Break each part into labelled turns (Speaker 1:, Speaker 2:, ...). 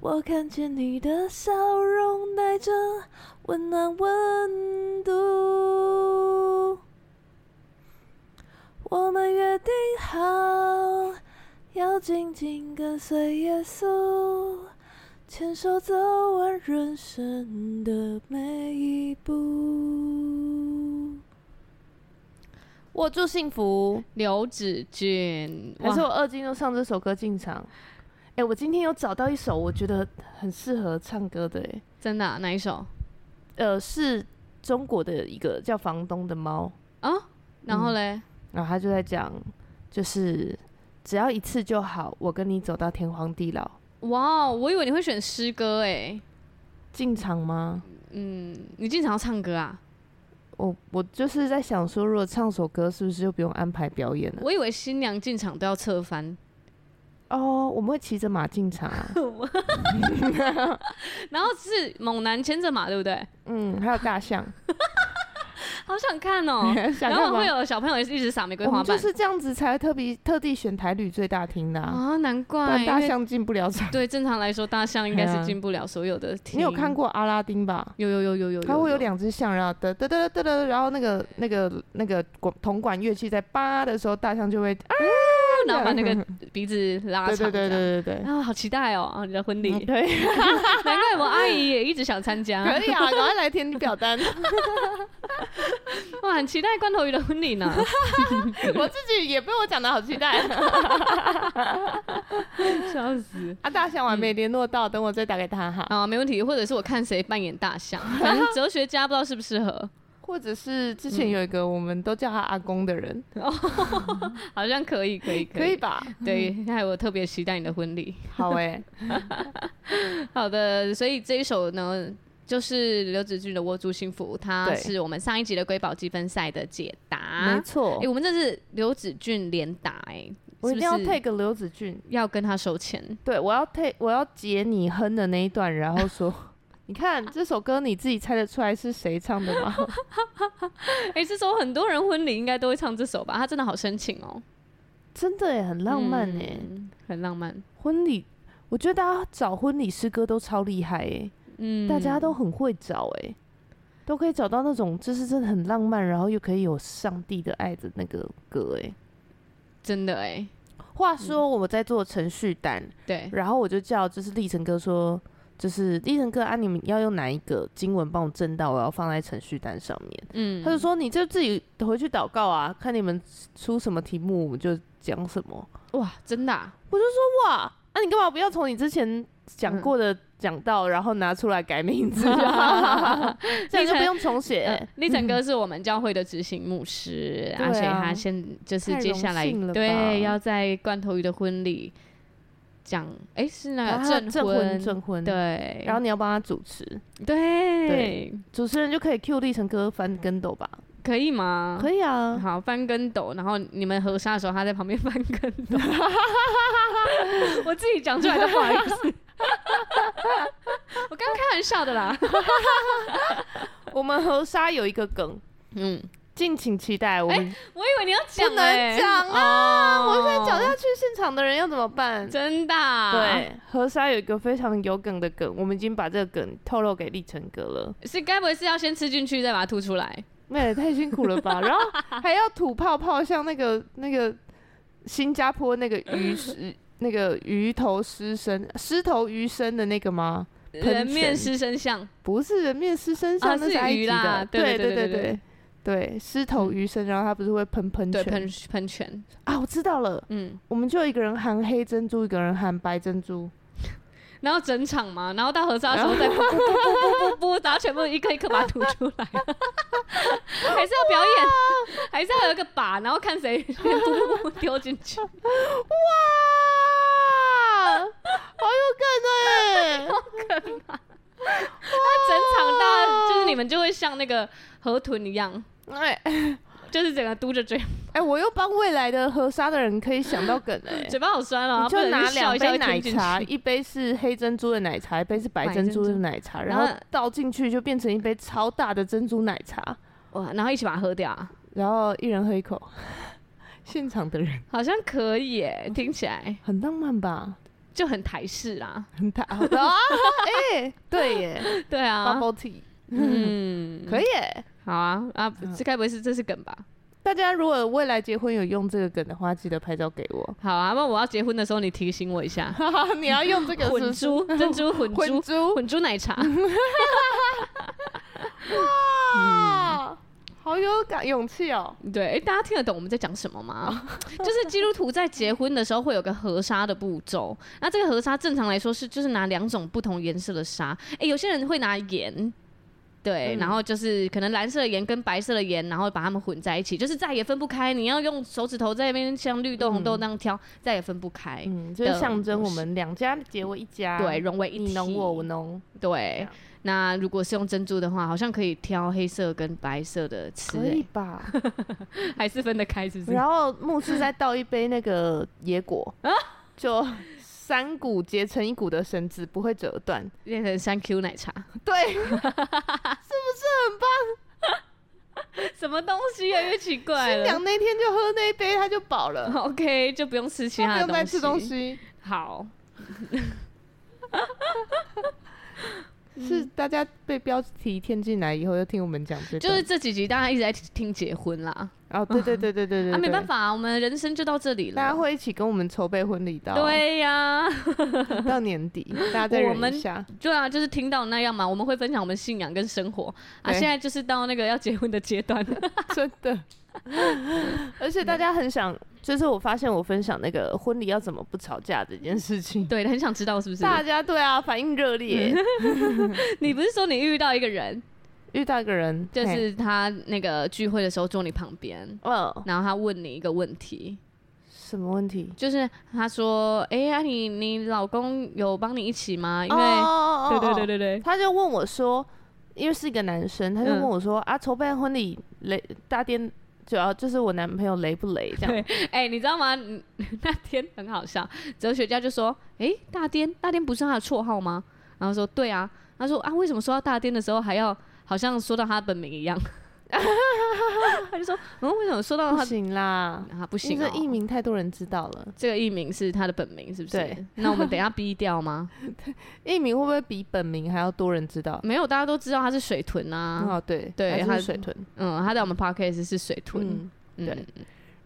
Speaker 1: 我看见你的笑容，带着温暖温度。我们约定好，要紧紧跟随耶稣，牵手走完人生的每一步。握住幸福，
Speaker 2: 刘子俊，
Speaker 1: 还是我二进都唱这首歌进场？哎、欸，我今天有找到一首我觉得很适合唱歌的、欸，哎，
Speaker 2: 真的、啊？哪一首？
Speaker 1: 呃，是中国的一个叫房东的猫
Speaker 2: 啊。然后嘞、嗯，
Speaker 1: 然后他就在讲，就是只要一次就好，我跟你走到天荒地老。
Speaker 2: 哇，我以为你会选诗歌、欸，哎，
Speaker 1: 进场吗？
Speaker 2: 嗯，你经常唱歌啊？
Speaker 1: 我我就是在想说，如果唱首歌，是不是就不用安排表演了？
Speaker 2: 我以为新娘进场都要侧翻。
Speaker 1: 哦，我们会骑着马进场啊，
Speaker 2: 然后是猛男牵着马，对不对？
Speaker 1: 嗯，还有大象。
Speaker 2: 好想看哦、喔！然后会有小朋友也是一直撒玫瑰花瓣，
Speaker 1: 就是这样子才特别特地选台旅最大厅的啊，
Speaker 2: 啊！难怪
Speaker 1: 大象进不了场。
Speaker 2: 对，正常来说大象应该是进不了所有的厅。
Speaker 1: 你有看过阿拉丁吧？
Speaker 2: 有有有有有，
Speaker 1: 它会有两只象，然后得得得得得，然后那个那个那个管铜管乐器在叭的时候，大象就会啊。
Speaker 2: 然后把那个鼻子拉长，
Speaker 1: 对对对对对对，
Speaker 2: 啊，好期待哦！啊，你的婚礼，
Speaker 1: 嗯、对，
Speaker 2: 难怪我阿姨也一直想参加。
Speaker 1: 可以啊，赶快来填你表单。
Speaker 2: 哇，很期待罐头鱼的婚礼呢。
Speaker 1: 我自己也被我讲的好期待，
Speaker 2: 笑死！
Speaker 1: 啊，大象我还没联络到，等我再打给他哈。
Speaker 2: 啊，没问题，或者是我看谁扮演大象，反正哲学家不知道适不适合。
Speaker 1: 或者是之前有一个我们都叫他阿公的人，
Speaker 2: 嗯、好像可以，可以，可以，
Speaker 1: 可以吧？
Speaker 2: 对，还有我特别期待你的婚礼。
Speaker 1: 好哎、欸，
Speaker 2: 好的，所以这一首呢，就是刘子俊的《握住幸福》，它是我们上一集的瑰宝积分赛的解答。
Speaker 1: 没错，
Speaker 2: 哎、欸，我们这是刘子俊连打、欸，哎，
Speaker 1: 我一定要 take 刘子俊，
Speaker 2: 要跟他收钱。
Speaker 1: 对，我要 take，我要截你哼的那一段，然后说。你看这首歌，你自己猜得出来是谁唱的吗？
Speaker 2: 哎、欸，这首很多人婚礼应该都会唱这首吧？他真的好深情哦，
Speaker 1: 真的耶，很浪漫哎、
Speaker 2: 嗯，很浪漫。
Speaker 1: 婚礼，我觉得大家找婚礼诗歌都超厉害哎，嗯，大家都很会找哎，都可以找到那种就是真的很浪漫，然后又可以有上帝的爱的那个歌哎，
Speaker 2: 真的哎。
Speaker 1: 话说我在做程序单，对、嗯，然后我就叫就是立成哥说。就是立成哥啊，你们要用哪一个经文帮我证到？我要放在程序单上面。嗯，他就说你就自己回去祷告啊，看你们出什么题目，我们就讲什么。
Speaker 2: 哇，真的啊？
Speaker 1: 我就说哇，那、啊、你干嘛不要从你之前讲过的讲到、嗯，然后拿出来改名字？这样就不用重写。立成哥是我们教会的执行牧师，而且他现就是接下来对要在罐头鱼的婚礼。讲，哎、欸，是那个证证婚，证婚，对，然后你要帮他主持，对，对，主持人就可以 cue 立成哥翻跟斗吧？可以吗？可以啊，好，翻跟斗，然后你们合杀的时候，他在旁边 翻跟斗，我自己讲出来的不好意思，我刚刚开玩笑的啦，我们合杀有一个梗，嗯。敬请期待，我们、欸、我以为你要讲，不能讲啊！哦、我再讲下去，现场的人要怎么办？真的、啊？对，河沙有一个非常有梗的梗，我们已经把这个梗透露给立成哥了。是该不会是要先吃进去，再把它吐出来？那也太辛苦了吧！然后还要吐泡泡，像那个那个新加坡那个鱼 那个鱼头狮身狮头鱼身的那个吗？人面狮身像？不是人面狮身像，那是埃及的。啊、是鱼啦，对对对对，对，对，狮头鱼身、嗯，然后它不是会喷喷泉？对，喷喷泉啊！我知道了，嗯，我们就一个人含黑珍珠，一个人含白珍珠。
Speaker 2: 然后整场嘛，然后到合照的时候再不不不不不，然后全部一颗一颗把它吐出来，还是要表演，还是要有一个靶，然后看谁丢进去。哇，
Speaker 1: 好有梗哎，
Speaker 2: 好梗啊！那整场大就是你们就会像那个河豚一样，哎。就是整个嘟着嘴，
Speaker 1: 哎，我又帮未来的喝沙的人可以想到梗 哎，
Speaker 2: 嘴巴好酸哦。
Speaker 1: 就拿两杯奶茶，一杯是黑珍珠的奶茶，一杯是白珍珠的奶茶，然后倒进去就变成一杯超大的珍珠奶茶，
Speaker 2: 哇，然后一起把它喝掉，
Speaker 1: 然后一人喝一口，现场的人
Speaker 2: 好像可以哎，听起来
Speaker 1: 很浪漫吧，
Speaker 2: 就很台式啦，
Speaker 1: 很台啊，哎，对耶，
Speaker 2: 对啊
Speaker 1: ，bubble tea，嗯，可以耶。
Speaker 2: 好啊啊！这该不会是这是梗吧？
Speaker 1: 大家如果未来结婚有用这个梗的话，记得拍照给我。
Speaker 2: 好啊，那我要结婚的时候你提醒我一下。
Speaker 1: 你要用这个
Speaker 2: 混珠 珍珠混珠混珠奶茶。
Speaker 1: 哇，好有感勇气哦！
Speaker 2: 对，哎，大家听得懂我们在讲什么吗？就是基督徒在结婚的时候会有个合沙的步骤。那这个合沙正常来说是就是拿两种不同颜色的沙。哎，有些人会拿盐。对，然后就是可能蓝色的盐跟白色的盐，然后把它们混在一起，就是再也分不开。你要用手指头在那边像绿豆红豆那样挑，再也分不开。
Speaker 1: 嗯，就是象征我们两家结为一家，
Speaker 2: 对，融为一体。
Speaker 1: 你侬我我侬。
Speaker 2: 对，那如果是用珍珠的话，好像可以挑黑色跟白色的吃。
Speaker 1: 可以吧？
Speaker 2: 还是分得开，是不是？
Speaker 1: 然后牧师再倒一杯那个野果啊，就。三股结成一股的绳子不会折断，
Speaker 2: 变成三 Q 奶茶。
Speaker 1: 对，是不是很棒？
Speaker 2: 什么东西越来越奇怪了。
Speaker 1: 新娘那天就喝那一杯，他就饱了。
Speaker 2: OK，就不用吃其他的东西。不用再
Speaker 1: 吃东西。
Speaker 2: 好。
Speaker 1: 是大家被标题骗进来以后，就听我们讲这，
Speaker 2: 就是这几集大家一直在听结婚啦。
Speaker 1: 哦，对对对对对对，
Speaker 2: 啊，没办法，我们人生就到这里了。
Speaker 1: 大家会一起跟我们筹备婚礼的，
Speaker 2: 对呀，
Speaker 1: 到年底，大家再忍一下。
Speaker 2: 对啊，就是听到那样嘛，我们会分享我们信仰跟生活啊。现在就是到那个要结婚的阶段了，
Speaker 1: 真的。而且大家很想。就是我发现我分享那个婚礼要怎么不吵架这件事情，
Speaker 2: 对，很想知道是不是？
Speaker 1: 大家对啊，反应热烈。
Speaker 2: 你不是说你遇到一个人，
Speaker 1: 遇到一个人，
Speaker 2: 就是他那个聚会的时候坐你旁边，嗯，然后他问你一个问题，
Speaker 1: 什么问题？
Speaker 2: 就是他说，哎呀，你你老公有帮你一起吗？因为，对对对对对，
Speaker 1: 他就问我说，因为是一个男生，他就问我说，啊，筹备婚礼雷大癫。主要就是我男朋友雷不雷这样？
Speaker 2: 哎、欸，你知道吗？那天很好笑，哲学家就说：“哎、欸，大癫，大癫不是他的绰号吗？”然后说：“对啊。”他说：“啊，为什么说到大癫的时候还要好像说到他本名一样？” 他就说：“嗯，为什么说到他
Speaker 1: 不行啦？
Speaker 2: 啊，不行，
Speaker 1: 这艺名太多人知道了。
Speaker 2: 这个艺名是他的本名，是不是？对。那我们等下逼掉吗？
Speaker 1: 艺名会不会比本名还要多人知道？
Speaker 2: 没有，大家都知道他是水豚啊。
Speaker 1: 哦，对
Speaker 2: 对，
Speaker 1: 他是水豚。
Speaker 2: 嗯，他在我们 podcast 是水豚。
Speaker 1: 嗯对。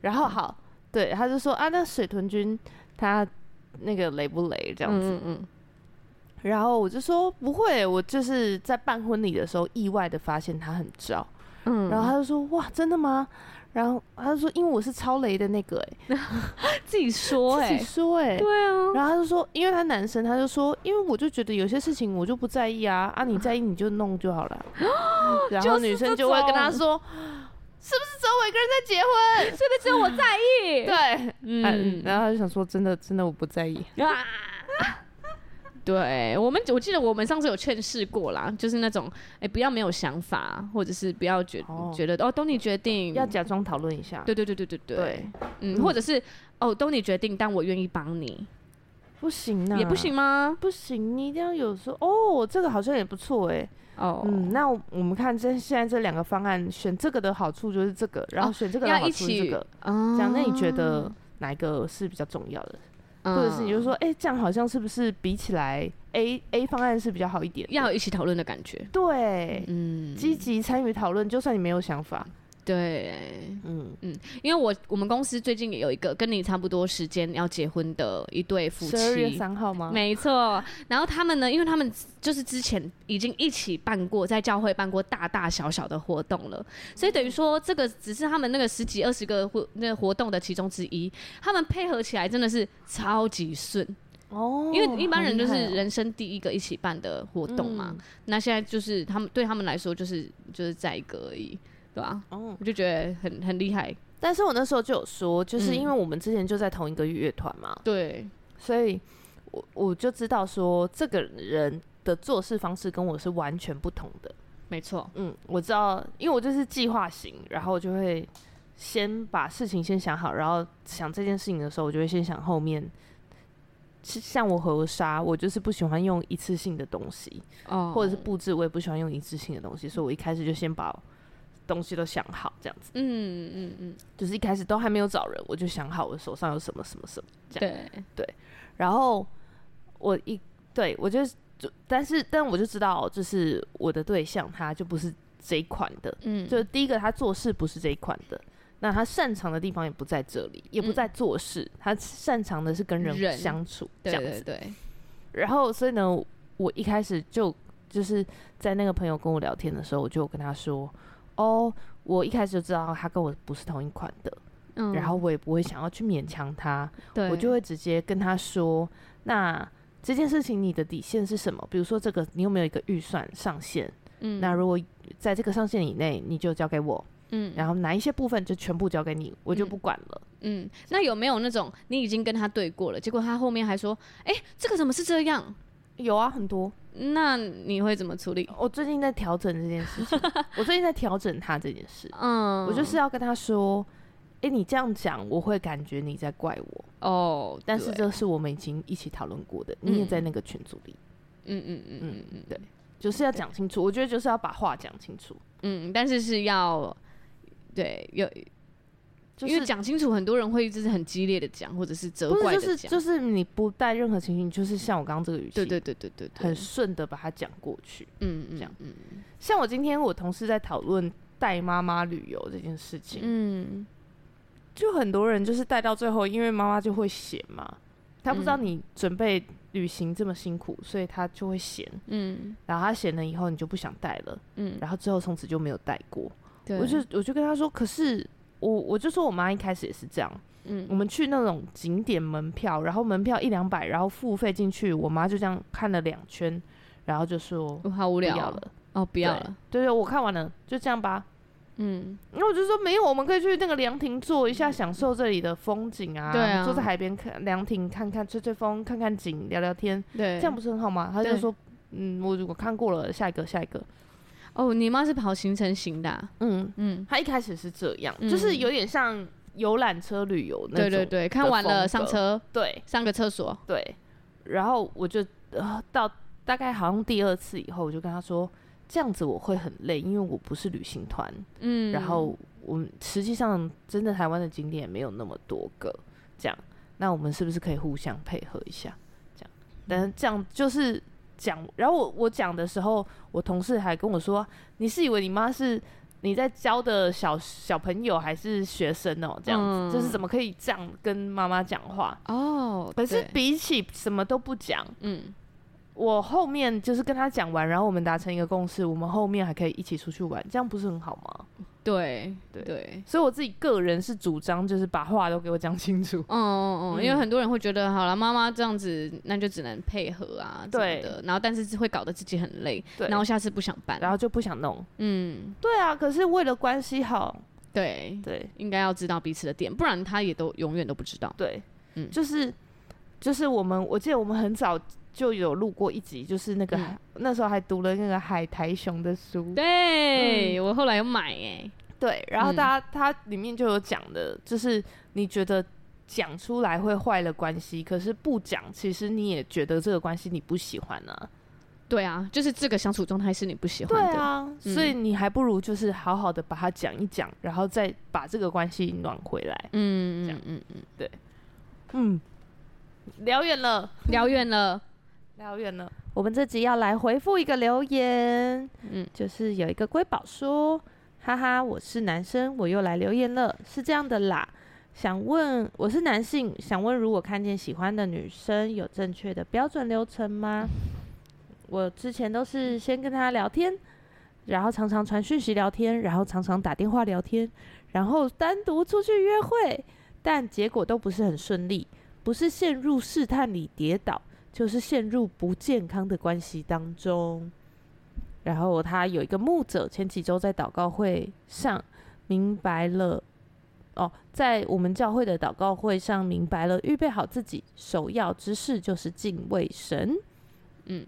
Speaker 1: 然后好，对，他就说啊，那水豚君他那个雷不雷这样子？嗯。然后我就说不会，我就是在办婚礼的时候意外的发现他很照。嗯，然后他就说哇，真的吗？然后他就说，因为我是超雷的那个、欸，哎，
Speaker 2: 自己说、欸，
Speaker 1: 自己说、欸，哎，
Speaker 2: 对啊。
Speaker 1: 然后他就说，因为他男生，他就说，因为我就觉得有些事情我就不在意啊，啊，你在意你就弄就好了。然后女生就会跟他说，是不是只有我一个人在结婚？
Speaker 2: 是不是只有我在意？
Speaker 1: 对，嗯。然后他就想说，真的，真的我不在意。啊
Speaker 2: 对我们，我记得我们上次有劝示过啦，就是那种，哎、欸，不要没有想法，或者是不要觉、哦、觉得哦，都你决定，
Speaker 1: 要假装讨论一下。
Speaker 2: 对对对对对对，
Speaker 1: 对
Speaker 2: 嗯，嗯或者是哦，都你决定，但我愿意帮你，
Speaker 1: 不行啊，
Speaker 2: 也不行吗？
Speaker 1: 不行，你一定要有说哦，这个好像也不错哎，哦，嗯，那我们看这现在这两个方案，选这个的好处就是这个，然后选这个的好处是这个，哦、这样，那你觉得哪一个是比较重要的？或者是你就说，哎、欸，这样好像是不是比起来 A A 方案是比较好一点？
Speaker 2: 要一起讨论的感觉。
Speaker 1: 对，嗯，积极参与讨论，就算你没有想法。
Speaker 2: 对，嗯。嗯，因为我我们公司最近也有一个跟你差不多时间要结婚的一对夫妻，
Speaker 1: 十二月三号吗？
Speaker 2: 没错。然后他们呢，因为他们就是之前已经一起办过，在教会办过大大小小的活动了，所以等于说这个只是他们那个十几二十个活那个活动的其中之一，他们配合起来真的是超级顺。哦，因为一般人就是人生第一个一起办的活动嘛。嗯、那现在就是他们对他们来说就是就是在一个而已，对吧？哦，我就觉得很很厉害。
Speaker 1: 但是我那时候就有说，就是因为我们之前就在同一个乐团嘛，
Speaker 2: 嗯、对，
Speaker 1: 所以我我就知道说这个人的做事方式跟我是完全不同的。
Speaker 2: 没错，
Speaker 1: 嗯，我知道，因为我就是计划型，然后我就会先把事情先想好，然后想这件事情的时候，我就会先想后面。像我和沙，我就是不喜欢用一次性的东西，oh. 或者是布置，我也不喜欢用一次性的东西，所以我一开始就先把东西都想好，这样子。嗯嗯嗯，就是一开始都还没有找人，我就想好我手上有什么什么什么，这样。对对，然后我一对我就就，但是但我就知道，就是我的对象他就不是这一款的，嗯，就是第一个他做事不是这一款的。那他擅长的地方也不在这里，也不在做事，嗯、他擅长的是跟人相处，这样子。对，对，对。然后，所以呢，我一开始就就是在那个朋友跟我聊天的时候，我就跟他说：“哦，我一开始就知道他跟我不是同一款的，嗯，然后我也不会想要去勉强他，对，我就会直接跟他说：那这件事情你的底线是什么？比如说这个，你有没有一个预算上限？嗯，那如果在这个上限以内，你就交给我。”嗯，然后哪一些部分就全部交给你，我就不管了。
Speaker 2: 嗯，嗯，那有没有那种你已经跟他对过了，结果他后面还说，哎，这个怎么是这样？
Speaker 1: 有啊，很多。
Speaker 2: 那你会怎么处理？
Speaker 1: 我最近在调整这件事情，我最近在调整他这件事。嗯，我就是要跟他说，哎，你这样讲，我会感觉你在怪我。哦，但是这是我们已经一起讨论过的，你也在那个群组里。嗯嗯嗯嗯嗯，对，就是要讲清楚。我觉得就是要把话讲清楚。
Speaker 2: 嗯，但是是要。对，有，就是、因为讲清楚，很多人会就是很激烈的讲，或者是责怪的讲，
Speaker 1: 就是就是你不带任何情绪，就是像我刚刚这个语气，
Speaker 2: 对对对对对，
Speaker 1: 很顺的把它讲过去，嗯嗯，这样，嗯，像我今天我同事在讨论带妈妈旅游这件事情，嗯，就很多人就是带到最后，因为妈妈就会嫌嘛，她不知道你准备旅行这么辛苦，所以她就会嫌，嗯，然后她嫌了以后，你就不想带了，嗯，然后之后从此就没有带过。我就我就跟他说，可是我我就说我妈一开始也是这样，嗯，我们去那种景点门票，然后门票一两百，然后付费进去，我妈就这样看了两圈，然后就说
Speaker 2: 我好无聊了，哦，不要了，
Speaker 1: 对，对对，我看完了，就这样吧，嗯，然后我就说没有，我们可以去那个凉亭坐一下，享受这里的风景啊，对啊，坐在海边看凉亭，看看吹吹风，看看景，聊聊天，对，这样不是很好吗？她就说，嗯，我我看过了，下一个下一个。
Speaker 2: 哦，你妈是跑行程型的，啊，嗯
Speaker 1: 嗯，她一开始是这样，嗯、就是有点像游览车旅游那种。
Speaker 2: 对对对，看完了上车，
Speaker 1: 对，
Speaker 2: 上个厕所，
Speaker 1: 对。然后我就、呃、到大概好像第二次以后，我就跟她说，这样子我会很累，因为我不是旅行团，嗯。然后我们实际上真的台湾的景点也没有那么多个，这样，那我们是不是可以互相配合一下？这样，但是这样就是。讲，然后我我讲的时候，我同事还跟我说：“你是以为你妈是你在教的小小朋友还是学生哦？这样子，嗯、就是怎么可以这样跟妈妈讲话？哦，可是比起什么都不讲，嗯。”我后面就是跟他讲完，然后我们达成一个共识，我们后面还可以一起出去玩，这样不是很好吗？
Speaker 2: 对
Speaker 1: 对对，所以我自己个人是主张，就是把话都给我讲清楚。嗯 嗯
Speaker 2: 嗯，因为很多人会觉得，好了，妈妈这样子，那就只能配合啊，对的。然后但是会搞得自己很累，对，然后下次不想办，
Speaker 1: 然后就不想弄。嗯，对啊，可是为了关系好，
Speaker 2: 对对，应该要知道彼此的点，不然他也都永远都不知道。
Speaker 1: 对，嗯，就是就是我们，我记得我们很早。就有录过一集，就是那个、嗯、那时候还读了那个海苔熊的书。
Speaker 2: 对，嗯、我后来有买哎。
Speaker 1: 对，然后他他里面就有讲的，就是你觉得讲出来会坏了关系，可是不讲，其实你也觉得这个关系你不喜欢呢、啊。
Speaker 2: 对啊，就是这个相处状态是你不喜欢的。对
Speaker 1: 啊，嗯、所以你还不如就是好好的把它讲一讲，然后再把这个关系暖回来。嗯，这样，嗯嗯，对，嗯，聊远了，
Speaker 2: 聊远了。
Speaker 1: 聊远了，我们这集要来回复一个留言，嗯，就是有一个瑰宝说，哈哈，我是男生，我又来留言了，是这样的啦，想问，我是男性，想问，如果看见喜欢的女生，有正确的标准流程吗？我之前都是先跟她聊天，然后常常传讯息聊天，然后常常打电话聊天，然后单独出去约会，但结果都不是很顺利。不是陷入试探里跌倒，就是陷入不健康的关系当中。然后他有一个牧者，前几周在祷告会上明白了，哦，在我们教会的祷告会上明白了，预备好自己，首要之事就是敬畏神。嗯，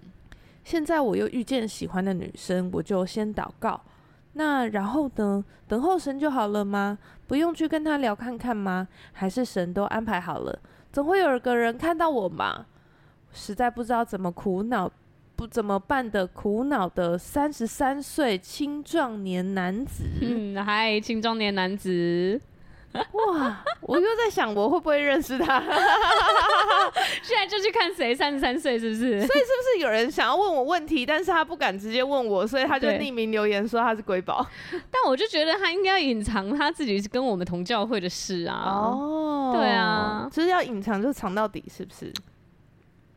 Speaker 1: 现在我又遇见喜欢的女生，我就先祷告。那然后呢？等候神就好了吗？不用去跟他聊看看吗？还是神都安排好了？总会有个人看到我嘛？实在不知道怎么苦恼，不怎么办的苦恼的三十三岁青壮年男子。
Speaker 2: 嗯，嗨，青壮年男子。
Speaker 1: 哇！我又在想，我会不会认识他？
Speaker 2: 现在就去看谁三十三岁，是不是？所以
Speaker 1: 是不是有人想要问我问题，但是他不敢直接问我，所以他就匿名留言说他是瑰宝。
Speaker 2: 但我就觉得他应该要隐藏他自己是跟我们同教会的事啊。哦，对啊，
Speaker 1: 就是要隐藏就藏到底，是不是？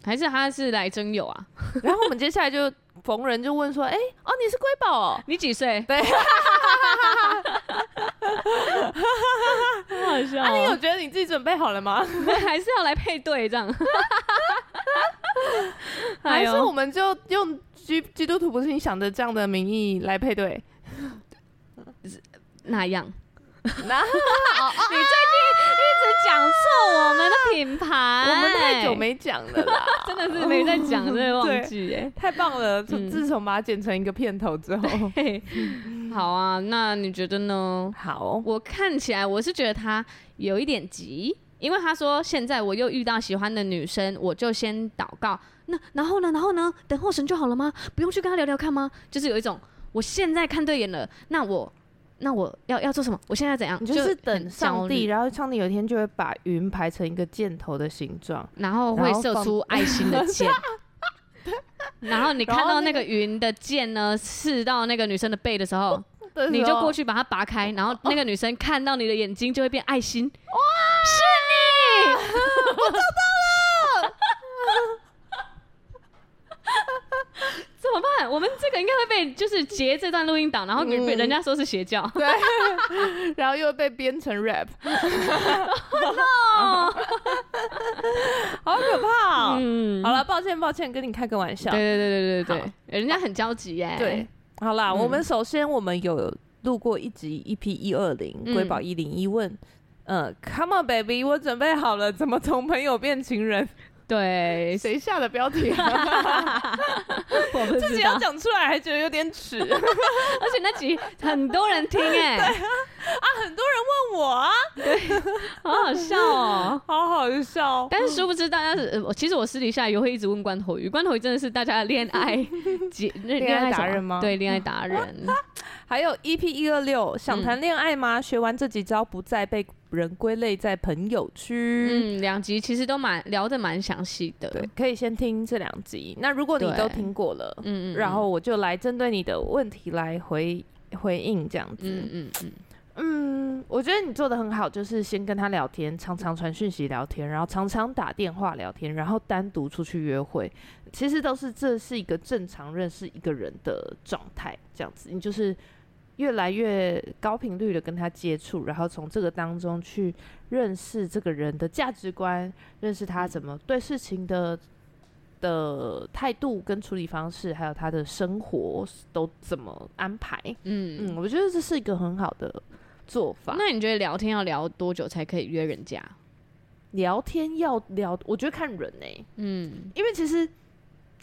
Speaker 2: 还是他是来征友啊？
Speaker 1: 然后我们接下来就逢人就问说：“哎、欸，哦，你是瑰宝哦？
Speaker 2: 你几岁？”
Speaker 1: 对。
Speaker 2: 很好笑。
Speaker 1: 啊，你有觉得你自己准备好了吗？
Speaker 2: 还是要来配对这样？
Speaker 1: 还是我们就用基基督徒不是你想的这样的名义来配对？
Speaker 2: 哪样？那 你最近一直讲错我们的品牌，
Speaker 1: 我们太久没讲了啦，
Speaker 2: 真的是没在讲，真的忘记哎，
Speaker 1: 太棒了！从自从把它剪成一个片头之后。
Speaker 2: 好啊，那你觉得呢？
Speaker 1: 好，
Speaker 2: 我看起来我是觉得他有一点急，因为他说现在我又遇到喜欢的女生，我就先祷告。那然后呢？然后呢？等候神就好了吗？不用去跟他聊聊看吗？就是有一种，我现在看对眼了，那我那我要要做什么？我现在怎样？
Speaker 1: 你就是等上帝，然后上帝有一天就会把云排成一个箭头的形状，
Speaker 2: 然后会射出爱心的箭。然后你看到那个云的箭呢，刺到那个女生的背的时候，你就过去把它拔开，然后那个女生看到你的眼睛就会变爱心。哇，是你，
Speaker 1: 我找到了。
Speaker 2: 怎么办？我们这个应该会被就是截这段录音档，然后被人家说是邪教，
Speaker 1: 对，然后又被编成 rap，好可怕。嗯，好了，抱歉抱歉，跟你开个玩笑。
Speaker 2: 对对对对对对，人家很焦急耶。
Speaker 1: 对，好啦，我们首先我们有录过一集 EP 一二零瑰宝一零一问，嗯，Come on baby，我准备好了，怎么从朋友变情人？
Speaker 2: 对，
Speaker 1: 谁下的标题？自己要讲出来还觉得有点耻，
Speaker 2: 而且那集很多人听哎、欸，
Speaker 1: 对啊，啊，很多人问我啊，
Speaker 2: 对，好好笑哦，
Speaker 1: 好好笑。
Speaker 2: 但是殊不知大家是，其实我私底下也会一直问关头鱼，关头鱼真的是大家的恋爱恋
Speaker 1: 恋爱达人吗？
Speaker 2: 对，恋爱达人。
Speaker 1: 还有 EP 一二六，想谈恋爱吗？学完这几招，不再被人归类在朋友区。
Speaker 2: 嗯，两集其实都蛮聊的蛮详细的，
Speaker 1: 对，可以先听这两集。那如果你都听过了，嗯嗯，然后我就来针对你的问题来回回应这样子。嗯嗯嗯。嗯，我觉得你做的很好，就是先跟他聊天，常常传讯息聊天，然后常常打电话聊天，然后单独出去约会，其实都是这是一个正常认识一个人的状态，这样子，你就是越来越高频率的跟他接触，然后从这个当中去认识这个人的价值观，认识他怎么对事情的的态度跟处理方式，还有他的生活都怎么安排。嗯嗯，我觉得这是一个很好的。做法。
Speaker 2: 那你觉得聊天要聊多久才可以约人家？
Speaker 1: 聊天要聊，我觉得看人呢、欸。嗯，因为其实，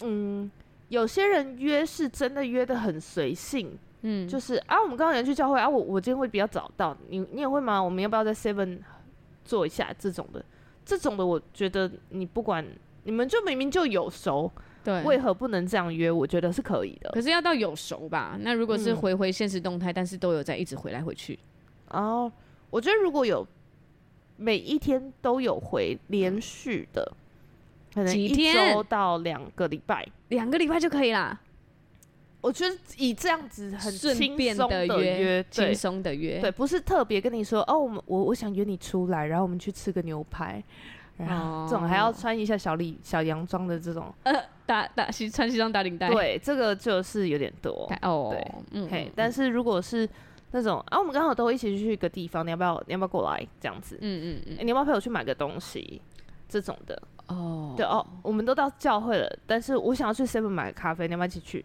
Speaker 1: 嗯，有些人约是真的约得很随性。嗯，就是啊，我们刚刚有人去教会啊，我我今天会比较早到，你你也会吗？我们要不要在 Seven 做一下这种的？这种的，我觉得你不管你们就明明就有熟，对，为何不能这样约？我觉得是可以的。
Speaker 2: 可是要到有熟吧？那如果是回回现实动态，嗯、但是都有在一直回来回去。
Speaker 1: 哦，我觉得如果有每一天都有回连续的，可能一周到两个礼拜，
Speaker 2: 两个礼拜就可以啦。
Speaker 1: 我觉得以这样子很轻松的约，
Speaker 2: 轻松的约，
Speaker 1: 对，不是特别跟你说哦，我们我我想约你出来，然后我们去吃个牛排，然后这种还要穿一下小礼小洋装的这种，呃，
Speaker 2: 打打西穿西装打领带，
Speaker 1: 对，这个就是有点多哦，对，嗯，嘿，但是如果是。那种啊，我们刚好都会一起去一个地方，你要不要？你要不要过来？这样子，嗯嗯嗯，欸、你要不要陪我去买个东西？这种的哦，对哦，我们都到教会了，但是我想要去 Seven 买咖啡，你要不要一起去？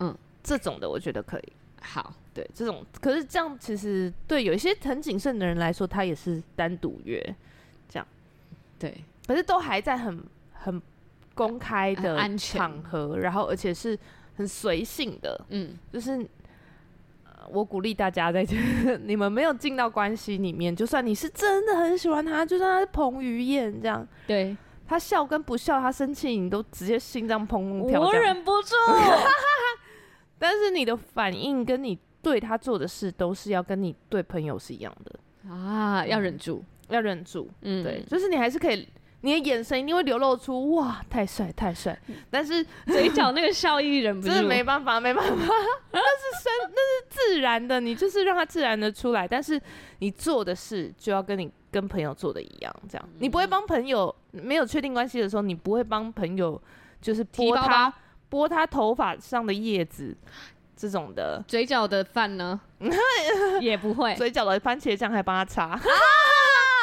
Speaker 1: 嗯，这种的我觉得可以。
Speaker 2: 好，
Speaker 1: 对这种，可是这样其实对有一些很谨慎的人来说，他也是单独约，这样，
Speaker 2: 对，
Speaker 1: 可是都还在很很公开的场合，然后而且是很随性的，嗯，就是。我鼓励大家在这，你们没有进到关系里面，就算你是真的很喜欢他，就算他是彭于晏这样，
Speaker 2: 对，
Speaker 1: 他笑跟不笑，他生气你都直接心脏砰砰跳，
Speaker 2: 我忍不住。
Speaker 1: 但是你的反应跟你对他做的事，都是要跟你对朋友是一样的。
Speaker 2: 啊，要忍住，
Speaker 1: 要忍住，嗯，对，就是你还是可以。你的眼神一定会流露出哇，太帅太帅，但是
Speaker 2: 嘴角那个笑意忍不住，
Speaker 1: 真的没办法没办法，那是生那是自然的，你就是让它自然的出来，但是你做的事就要跟你跟朋友做的一样，这样。你不会帮朋友没有确定关系的时候，你不会帮朋友就是拨他拨他头发上的叶子这种的，
Speaker 2: 嘴角的饭呢？也不会，
Speaker 1: 嘴角的番茄酱还帮他擦。啊！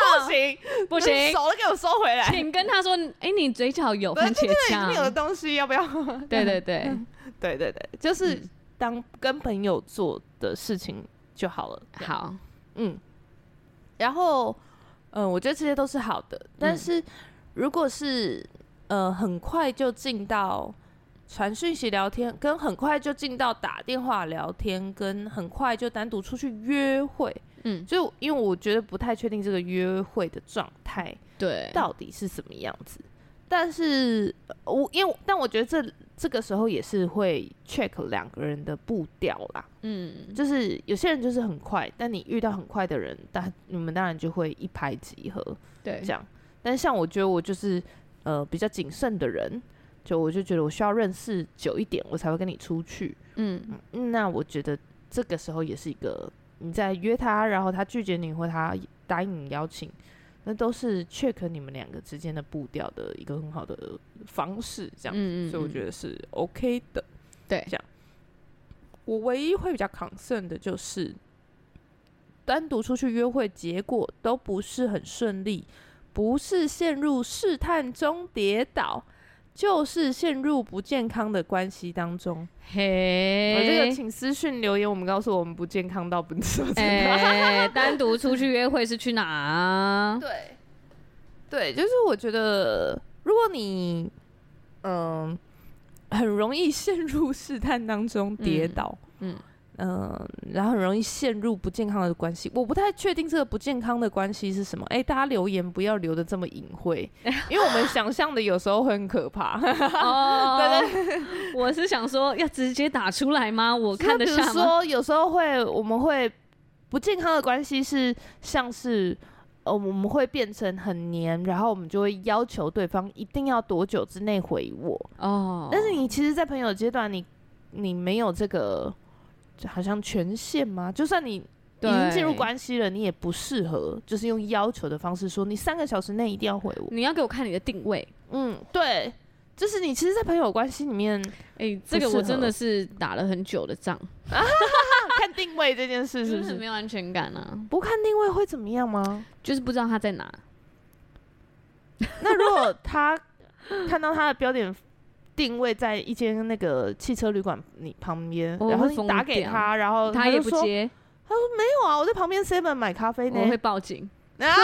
Speaker 1: 不行，
Speaker 2: 不行，
Speaker 1: 手都给我收回来。
Speaker 2: 请跟他说，哎、欸，你嘴角有番茄酱，
Speaker 1: 有的东西要不要？
Speaker 2: 对对对，
Speaker 1: 对 对对，就是当跟朋友做的事情就好了。
Speaker 2: 好，
Speaker 1: 嗯，然后，嗯，我觉得这些都是好的。但是，如果是呃，很快就进到传讯息聊天，跟很快就进到打电话聊天，跟很快就单独出去约会。嗯，就因为我觉得不太确定这个约会的状态，对，到底是什么样子。但是我因为，但我觉得这这个时候也是会 check 两个人的步调啦。嗯，就是有些人就是很快，但你遇到很快的人，但你们当然就会一拍即合。对，这样。但像我觉得我就是呃比较谨慎的人，就我就觉得我需要认识久一点，我才会跟你出去。嗯，那我觉得这个时候也是一个。你在约他，然后他拒绝你，或他答应你邀请，那都是 check 你们两个之间的步调的一个很好的方式，这样，嗯嗯嗯，所以我觉得是 OK 的。对，这样，我唯一会比较 concern 的就是单独出去约会，结果都不是很顺利，不是陷入试探中跌倒。就是陷入不健康的关系当中。嘿，我这个请私讯留言，我们告诉我们不健康到不能说真的。
Speaker 2: 欸、单独出去约会是去哪啊？
Speaker 1: 对，对，就是我觉得，如果你嗯、呃、很容易陷入试探当中跌倒，嗯。嗯嗯、呃，然后很容易陷入不健康的关系。我不太确定这个不健康的关系是什么。哎，大家留言不要留的这么隐晦，因为我们想象的有时候会很可怕。哦，对对，
Speaker 2: 我是想说要直接打出来吗？我看得下？
Speaker 1: 比如说有时候会，我们会不健康的关系是像是，呃，我们会变成很黏，然后我们就会要求对方一定要多久之内回我。哦，但是你其实，在朋友阶段，你你没有这个。就好像权限吗？就算你已经进入关系了，你也不适合，就是用要求的方式说，你三个小时内一定要回我。
Speaker 2: 你要给我看你的定位。
Speaker 1: 嗯，对，就是你其实，在朋友关系里面，
Speaker 2: 哎、欸，这个我真的是打了很久的仗。
Speaker 1: 看定位这件事是不是
Speaker 2: 没有安全感啊？
Speaker 1: 不看定位会怎么样吗？
Speaker 2: 就是不知道他在哪。
Speaker 1: 那如果他看到他的标点。定位在一间那个汽车旅馆你旁边，然后你打给他，然后他，
Speaker 2: 他也不接。
Speaker 1: 他说没有啊，我在旁边 seven 买咖啡呢。
Speaker 2: 我会报警。开玩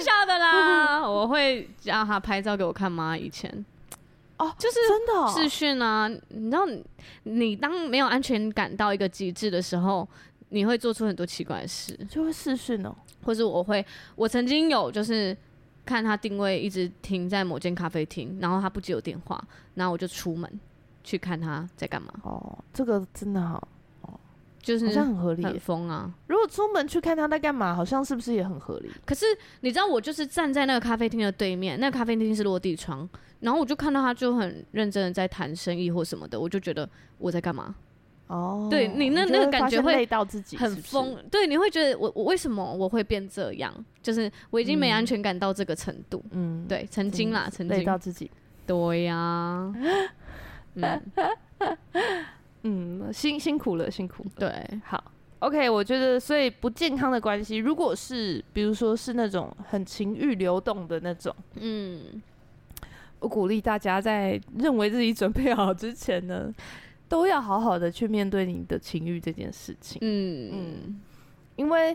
Speaker 2: 笑的啦，我会让他拍照给我看吗？以前
Speaker 1: 哦，就是真的
Speaker 2: 视讯啊。你知道，你当没有安全感到一个极致的时候，你会做出很多奇怪的事，
Speaker 1: 就会视讯哦。
Speaker 2: 或是我会，我曾经有就是。看他定位一直停在某间咖啡厅，然后他不接我电话，然后我就出门去看他在干嘛。
Speaker 1: 哦，这个真的好，哦，
Speaker 2: 就是
Speaker 1: 好像很合理，
Speaker 2: 很疯啊！
Speaker 1: 如果出门去看他在干嘛，好像是不是也很合理？
Speaker 2: 可是你知道，我就是站在那个咖啡厅的对面，那个咖啡厅是落地窗，然后我就看到他就很认真的在谈生意或什么的，我就觉得我在干嘛？哦，对你那那个感觉会
Speaker 1: 累到自己，
Speaker 2: 很疯。对，你会觉得我我为什么我会变这样？就是我已经没安全感到这个程度。嗯，对，曾经啦，曾经
Speaker 1: 累到自己。
Speaker 2: 对呀，嗯，
Speaker 1: 嗯，辛辛苦了，辛苦了。
Speaker 2: 对，
Speaker 1: 好 OK，我觉得所以不健康的关系，如果是比如说是那种很情欲流动的那种，嗯，我鼓励大家在认为自己准备好之前呢，都要好好的去面对你的情欲这件事情。嗯嗯，因为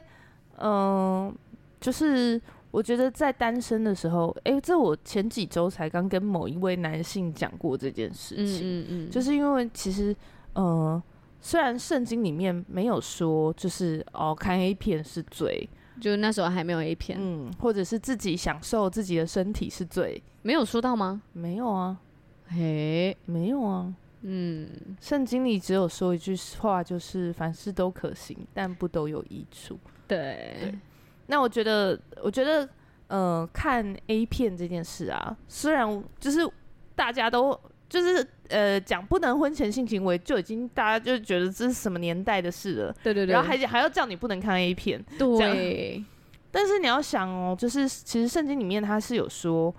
Speaker 1: 嗯、呃，就是我觉得在单身的时候，哎、欸，这我前几周才刚跟某一位男性讲过这件事情。嗯嗯，嗯，就是因为其实嗯。呃虽然圣经里面没有说，就是哦，看 A 片是罪，
Speaker 2: 就那时候还没有 A 片，
Speaker 1: 嗯，或者是自己享受自己的身体是罪，
Speaker 2: 没有说到吗？
Speaker 1: 没有啊，
Speaker 2: 嘿，
Speaker 1: 没有啊，嗯，圣经里只有说一句话，就是凡事都可行，但不都有益处。
Speaker 2: 对，
Speaker 1: 对，那我觉得，我觉得，呃，看 A 片这件事啊，虽然就是大家都。就是呃，讲不能婚前性行为，就已经大家就觉得这是什么年代的事了。
Speaker 2: 对对对。
Speaker 1: 然后还还要叫你不能看 A 片。
Speaker 2: 对。
Speaker 1: 但是你要想哦，就是其实圣经里面它是有说，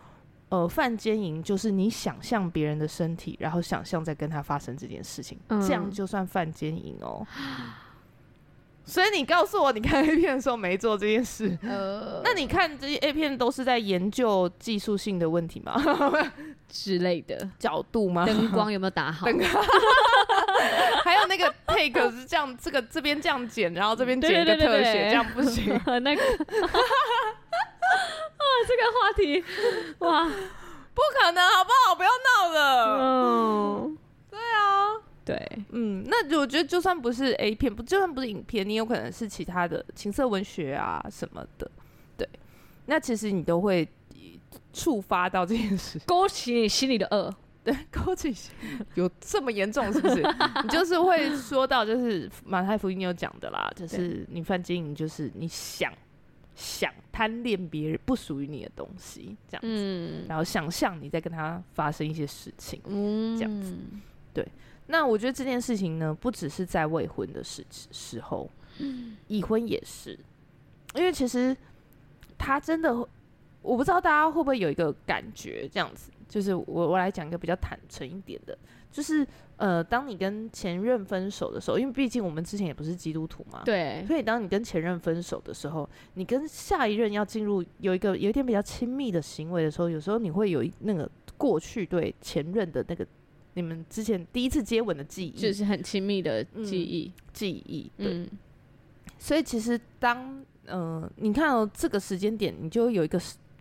Speaker 1: 呃，犯奸淫就是你想象别人的身体，然后想象在跟他发生这件事情，嗯、这样就算犯奸淫哦。所以你告诉我，你看 A 片的时候没做这件事，呃，那你看这些 A 片都是在研究技术性的问题吗？
Speaker 2: 之类的
Speaker 1: 角度吗？
Speaker 2: 灯光有没有打好？
Speaker 1: 还有那个 take 是这样，这个这边这样剪，然后这边剪一个特写，这样不行。
Speaker 2: 那个，哇，这个话题，哇，
Speaker 1: 不可能，好不好？不要闹了。嗯，对啊。
Speaker 2: 对，
Speaker 1: 嗯，那我觉得就算不是 A 片，不就算不是影片，你有可能是其他的情色文学啊什么的，对，那其实你都会触发到这件事，
Speaker 2: 勾起你心里的恶，
Speaker 1: 对，勾起有这么严重是不是？你就是会说到，就是马太福音有讲的啦，就是你犯经营，就是你想想贪恋别人不属于你的东西，这样子，嗯，然后想象你在跟他发生一些事情，嗯，这样子，对。那我觉得这件事情呢，不只是在未婚的时时候，嗯，已婚也是，因为其实他真的，我不知道大家会不会有一个感觉，这样子，就是我我来讲一个比较坦诚一点的，就是呃，当你跟前任分手的时候，因为毕竟我们之前也不是基督徒嘛，
Speaker 2: 对，
Speaker 1: 所以当你跟前任分手的时候，你跟下一任要进入有一个有一点比较亲密的行为的时候，有时候你会有一那个过去对前任的那个。你们之前第一次接吻的记忆，
Speaker 2: 就是很亲密的记忆，
Speaker 1: 嗯、记忆。对，嗯、所以其实当嗯、呃，你看到、喔、这个时间点，你就有一个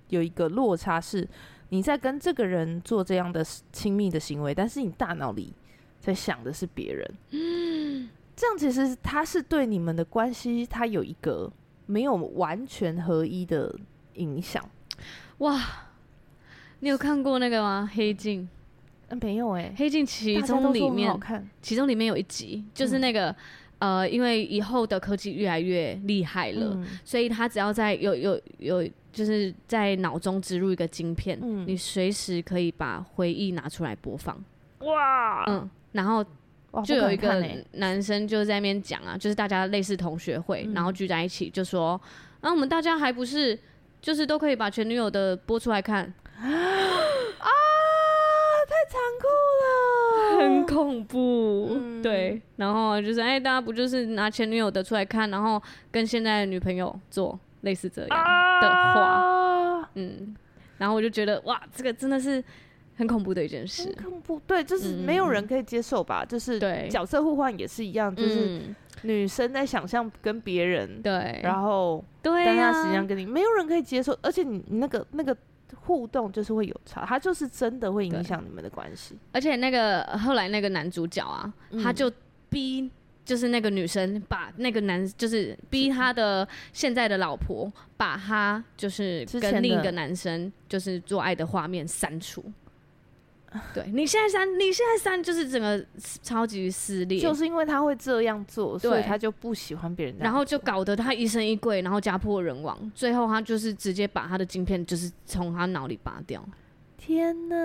Speaker 1: 有一个落差，是你在跟这个人做这样的亲密的行为，但是你大脑里在想的是别人。嗯，这样其实他是对你们的关系，他有一个没有完全合一的影响。
Speaker 2: 哇，你有看过那个吗？黑镜。
Speaker 1: 嗯没有哎、欸，
Speaker 2: 黑镜其中里面，其中里面有一集，就是那个、嗯、呃，因为以后的科技越来越厉害了，嗯、所以他只要在有有有，就是在脑中植入一个晶片，嗯、你随时可以把回忆拿出来播放。哇，嗯，然后就有一个男生就在那边讲啊，就是大家类似同学会，嗯、然后聚在一起就说，那、啊、我们大家还不是就是都可以把前女友的播出来看。
Speaker 1: 啊，太残酷了，
Speaker 2: 很恐怖。嗯、对，然后就是哎、欸，大家不就是拿前女友的出来看，然后跟现在的女朋友做类似这样的话，啊、嗯，然后我就觉得哇，这个真的是很恐怖的一件事。
Speaker 1: 很恐怖，对，就是没有人可以接受吧？嗯、就是角色互换也是一样，就是女生在想象跟别人对，然后对，但他实际上跟你没有人可以接受，而且你那个那个。互动就是会有差，他就是真的会影响你们的关系。
Speaker 2: 而且那个后来那个男主角啊，嗯、他就逼就是那个女生把那个男就是逼他的现在的老婆把他就是跟另一个男生就是做爱的画面删除。对，你现在删，你现在删，就是整个超级撕裂，
Speaker 1: 就是因为他会这样做，所以他就不喜欢别人，
Speaker 2: 然后就搞得他疑神疑鬼，然后家破人亡，最后他就是直接把他的晶片就是从他脑里拔掉。
Speaker 1: 天哪，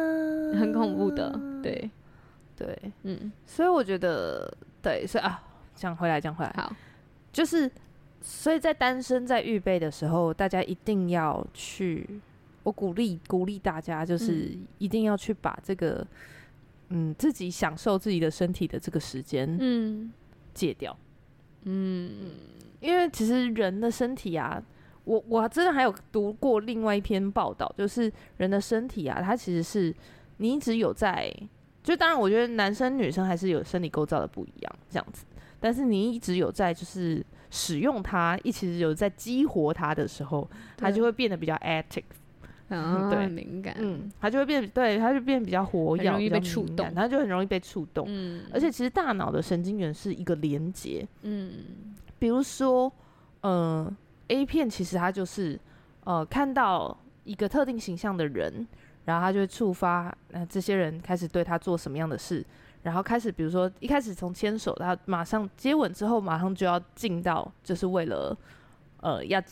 Speaker 2: 很恐怖的，对，
Speaker 1: 对，嗯，所以我觉得，对，所以啊，讲回来，讲回来，
Speaker 2: 好，
Speaker 1: 就是，所以在单身在预备的时候，大家一定要去。我鼓励鼓励大家，就是一定要去把这个，嗯，自己享受自己的身体的这个时间，嗯，戒掉，嗯嗯，因为其实人的身体啊，我我真的还有读过另外一篇报道，就是人的身体啊，它其实是你一直有在，就当然我觉得男生女生还是有生理构造的不一样这样子，但是你一直有在就是使用它，一直有在激活它的时候，它就会变得比较 active。
Speaker 2: 嗯，对，敏感，
Speaker 1: 嗯，它就会变，对，它就变比较活跃，
Speaker 2: 容易被触动，
Speaker 1: 它就很容易被触动，嗯，而且其实大脑的神经元是一个连接，嗯，比如说，呃，A 片其实它就是，呃，看到一个特定形象的人，然后它就会触发，呃，这些人开始对他做什么样的事，然后开始，比如说一开始从牵手，他马上接吻之后，马上就要进到，就是为了，呃，要。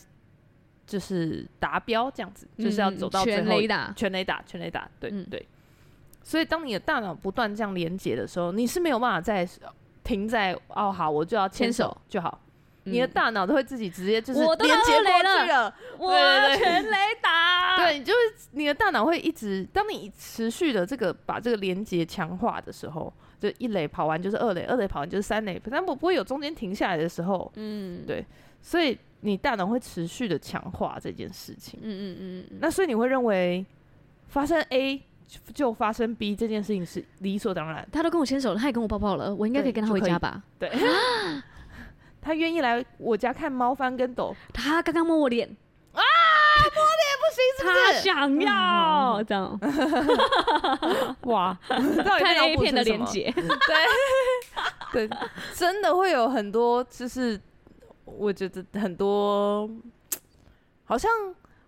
Speaker 1: 就是达标这样子，嗯、就是要走到最后全垒打，全垒打，全雷打，对、嗯、对。所以当你的大脑不断这样连接的时候，你是没有办法再停在哦，好，我就要牵手就好。嗯、你的大脑都会自己直接就是连接过去了，
Speaker 2: 我全雷打。
Speaker 1: 对，你就是你的大脑会一直，当你持续的这个把这个连接强化的时候，就一垒跑完就是二垒，二垒跑完就是三垒，但我不会有中间停下来的时候。嗯，对，所以。你大脑会持续的强化这件事情，嗯嗯嗯，那所以你会认为发生 A 就发生 B 这件事情是理所当然。
Speaker 2: 他都跟我牵手了，他也跟我抱抱了，我应该可以跟他回家吧？
Speaker 1: 对 他愿意来我家看猫翻跟斗，
Speaker 2: 他刚刚摸我脸。
Speaker 1: 啊，摸脸不行是不是？
Speaker 2: 他想要这样，哇，看 A 片的连接，
Speaker 1: 对对，真的会有很多就是。我觉得很多，好像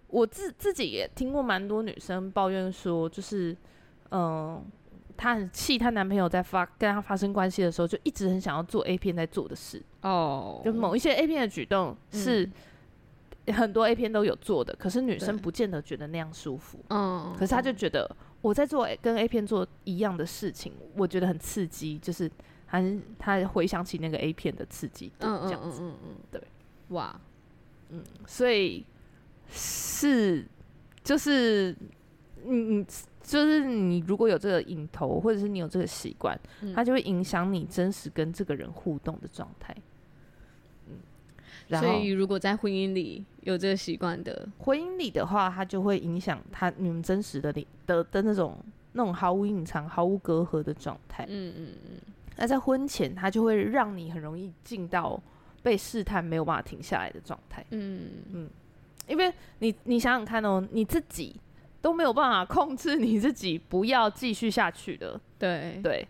Speaker 1: 我自自己也听过蛮多女生抱怨说，就是，嗯，她很气她男朋友在发跟她发生关系的时候，就一直很想要做 A 片在做的事。哦，就某一些 A 片的举动是很多 A 片都有做的，可是女生不见得觉得那样舒服，嗯，可是她就觉得我在做跟 A 片做一样的事情，我觉得很刺激，就是。还他回想起那个 A 片的刺激，嗯嗯嗯嗯嗯，对，哇，嗯，所以是就是你你就是你如果有这个瘾头，或者是你有这个习惯，嗯、它就会影响你真实跟这个人互动的状态。
Speaker 2: 嗯，所以如果在婚姻里有这个习惯的，
Speaker 1: 婚姻里的话，它就会影响他你们真实的你的，的那种那种毫无隐藏、毫无隔阂的状态。嗯嗯嗯。那在婚前，它就会让你很容易进到被试探、没有办法停下来的状态。嗯嗯，因为你你想想看哦，你自己都没有办法控制你自己不要继续下去的。对对，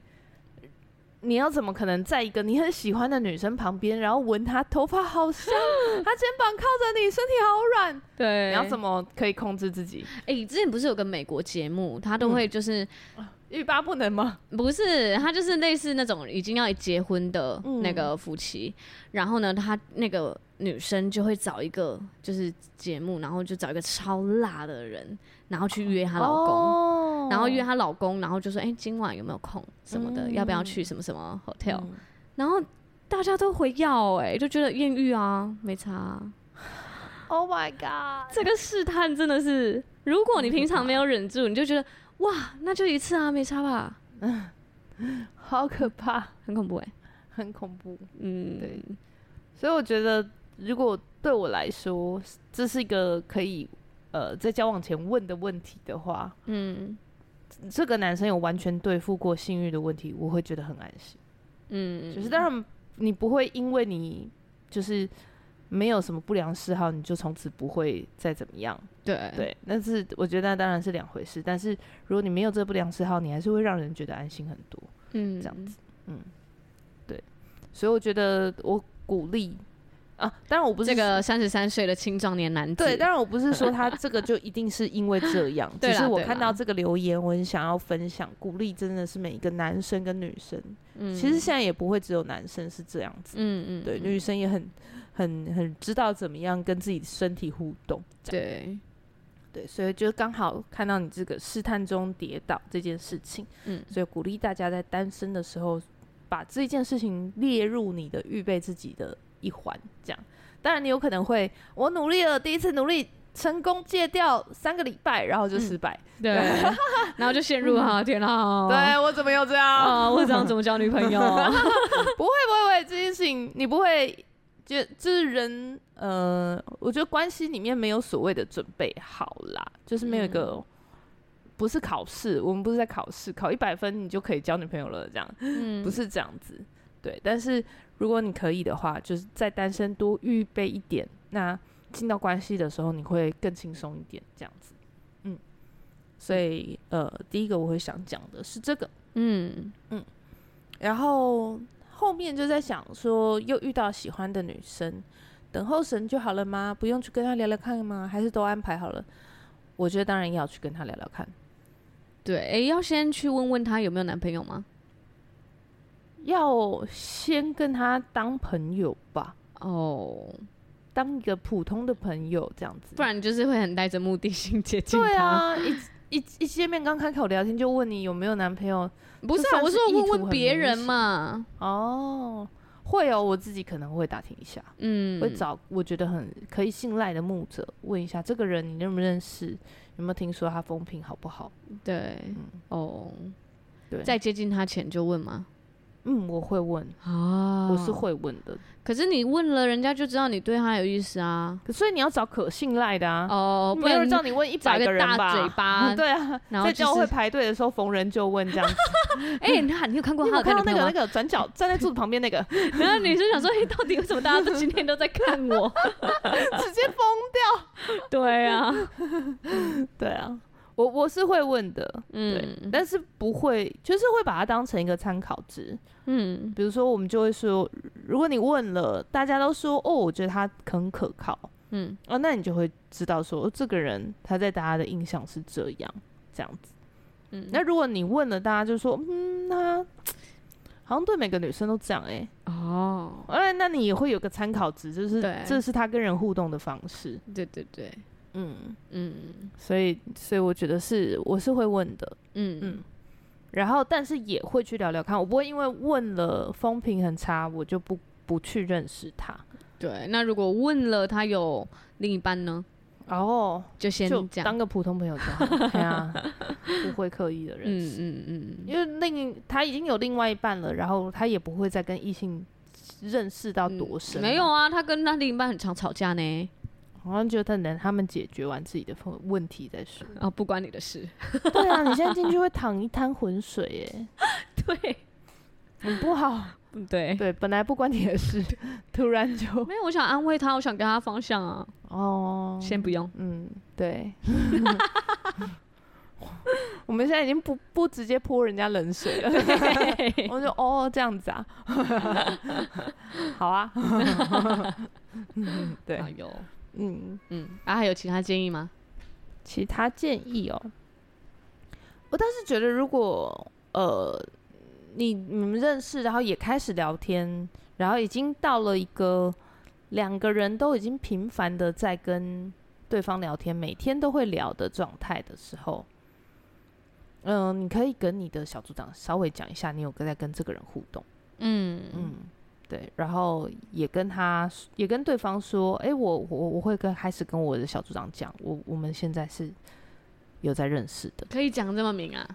Speaker 1: 你要怎么可能在一个你很喜欢的女生旁边，然后闻她头发好香，她肩膀靠着你，身体好软？对，你要怎么可以控制自己？
Speaker 2: 哎、欸，之前不是有个美国节目，他都会就是。嗯
Speaker 1: 欲罢不能吗？
Speaker 2: 不是，他就是类似那种已经要结婚的那个夫妻，嗯、然后呢，他那个女生就会找一个就是节目，然后就找一个超辣的人，然后去约她老公，哦、然后约她老公，然后就说：“哎、欸，今晚有没有空什么的？嗯、要不要去什么什么 hotel？” 嗯、然后大家都回要，哎，就觉得艳遇啊，没差。
Speaker 1: Oh my god！
Speaker 2: 这个试探真的是，如果你平常没有忍住，你就觉得。哇，那就一次啊，没差吧？
Speaker 1: 嗯，好可怕，
Speaker 2: 很恐怖哎、欸，
Speaker 1: 很恐怖。嗯，对。所以我觉得，如果对我来说，这是一个可以呃在交往前问的问题的话，嗯，这个男生有完全对付过性欲的问题，我会觉得很安心。嗯，就是当然你不会因为你就是。没有什么不良嗜好，你就从此不会再怎么样。对对，但是我觉得那当然是两回事。但是如果你没有这个不良嗜好，你还是会让人觉得安心很多。嗯，这样子，嗯，对。所以我觉得我鼓励啊，当然我不是
Speaker 2: 这个三十三岁的青壮年男子。
Speaker 1: 对，当然我不是说他这个就一定是因为这样，只是我看到这个留言，我很想要分享，鼓励真的是每一个男生跟女生。嗯，其实现在也不会只有男生是这样子。嗯嗯，对，女生也很。很很知道怎么样跟自己的身体互动，对对，所以就刚好看到你这个试探中跌倒这件事情，嗯，所以鼓励大家在单身的时候把这件事情列入你的预备自己的一环，这样。当然你有可能会，我努力了，第一次努力成功戒掉三个礼拜，然后就失败，
Speaker 2: 嗯、对，然后就陷入哈天啊，
Speaker 1: 对我怎么又这样
Speaker 2: 啊？我这样怎么交女朋友？不会
Speaker 1: 不会不会，这件事情你不会，就就是人呃，我觉得关系里面没有所谓的准备好啦，就是没有一个、嗯、不是考试，我们不是在考试，考一百分你就可以交女朋友了，这样，嗯，不是这样子，对。但是如果你可以的话，就是在单身多预备一点，那。进到关系的时候，你会更轻松一点，这样子，嗯，所以呃，第一个我会想讲的是这个，嗯嗯，然后后面就在想说，又遇到喜欢的女生，等候神就好了吗？不用去跟他聊聊看吗？还是都安排好了？我觉得当然要去跟他聊聊看。
Speaker 2: 对，哎，要先去问问他有没有男朋友吗？
Speaker 1: 要先跟他当朋友吧。哦。当一个普通的朋友这样子，
Speaker 2: 不然就是会很带着目的性接近他。
Speaker 1: 对啊，一一一见面刚开口聊天就问你有没有男朋友，
Speaker 2: 不是啊，我是问问别人嘛。
Speaker 1: 哦，会哦，我自己可能会打听一下，嗯，会找我觉得很可以信赖的牧者问一下这个人你认不认识，有没有听说他风评好不好？
Speaker 2: 对，嗯、哦，对，在接近他前就问吗？
Speaker 1: 嗯，我会问啊，我是会问的。
Speaker 2: 可是你问了，人家就知道你对他有意思啊。
Speaker 1: 所以你要找可信赖的啊。哦，不能叫你问一百个人吧？
Speaker 2: 大嘴巴。
Speaker 1: 对啊，在教会排队的时候逢人就问这样子。
Speaker 2: 哎，你看，你有看过 他？
Speaker 1: 看到那个那个转角站在柱子旁边那个，
Speaker 2: 然后女生想说：“哎，到底为什么大家都今天都在看我？”
Speaker 1: 直接疯掉。
Speaker 2: 对啊，
Speaker 1: 对啊。我我是会问的，嗯，对，但是不会，就是会把它当成一个参考值，嗯，比如说我们就会说，如果你问了，大家都说哦，我觉得他很可靠，嗯，哦，那你就会知道说，这个人他在大家的印象是这样，这样子，嗯，那如果你问了，大家就说，嗯，他好像对每个女生都这样，欸，哎，哦，哎，那你也会有个参考值，就是这是他跟人互动的方式，
Speaker 2: 对对对。
Speaker 1: 嗯。嗯，所以所以我觉得是我是会问的，嗯。嗯，然后但是也会去聊聊看，我不会因为问了风评很差，我就不不去认识他。
Speaker 2: 对，那如果问了他有另一半呢？
Speaker 1: 然后、哦、
Speaker 2: 就先就
Speaker 1: 当个普通朋友就好，对啊，不会刻意的认识，嗯嗯嗯，因为另他已经有另外一半了，然后他也不会再跟异性认识到多深、嗯。
Speaker 2: 没有啊，他跟他另一半很常吵架呢。
Speaker 1: 好像就等等他们解决完自己的问题再说，
Speaker 2: 啊，不关你的事。
Speaker 1: 对啊，你现在进去会淌一滩浑水耶。
Speaker 2: 对，
Speaker 1: 很不好。
Speaker 2: 对
Speaker 1: 对，本来不关你的事，突然就
Speaker 2: 没有。我想安慰他，我想给他方向啊。哦，先不用。
Speaker 1: 嗯，对。我们现在已经不不直接泼人家冷水了。我就哦这样子啊。好啊。对。哎呦。
Speaker 2: 嗯嗯，啊，还有其他建议吗？
Speaker 1: 其他建议哦，我倒是觉得，如果呃，你你们认识，然后也开始聊天，然后已经到了一个两个人都已经频繁的在跟对方聊天，每天都会聊的状态的时候，嗯、呃，你可以跟你的小组长稍微讲一下，你有在跟这个人互动，嗯嗯。对，然后也跟他，也跟对方说，哎，我我我会跟开始跟我的小组长讲，我我们现在是有在认识的，
Speaker 2: 可以讲这么明啊？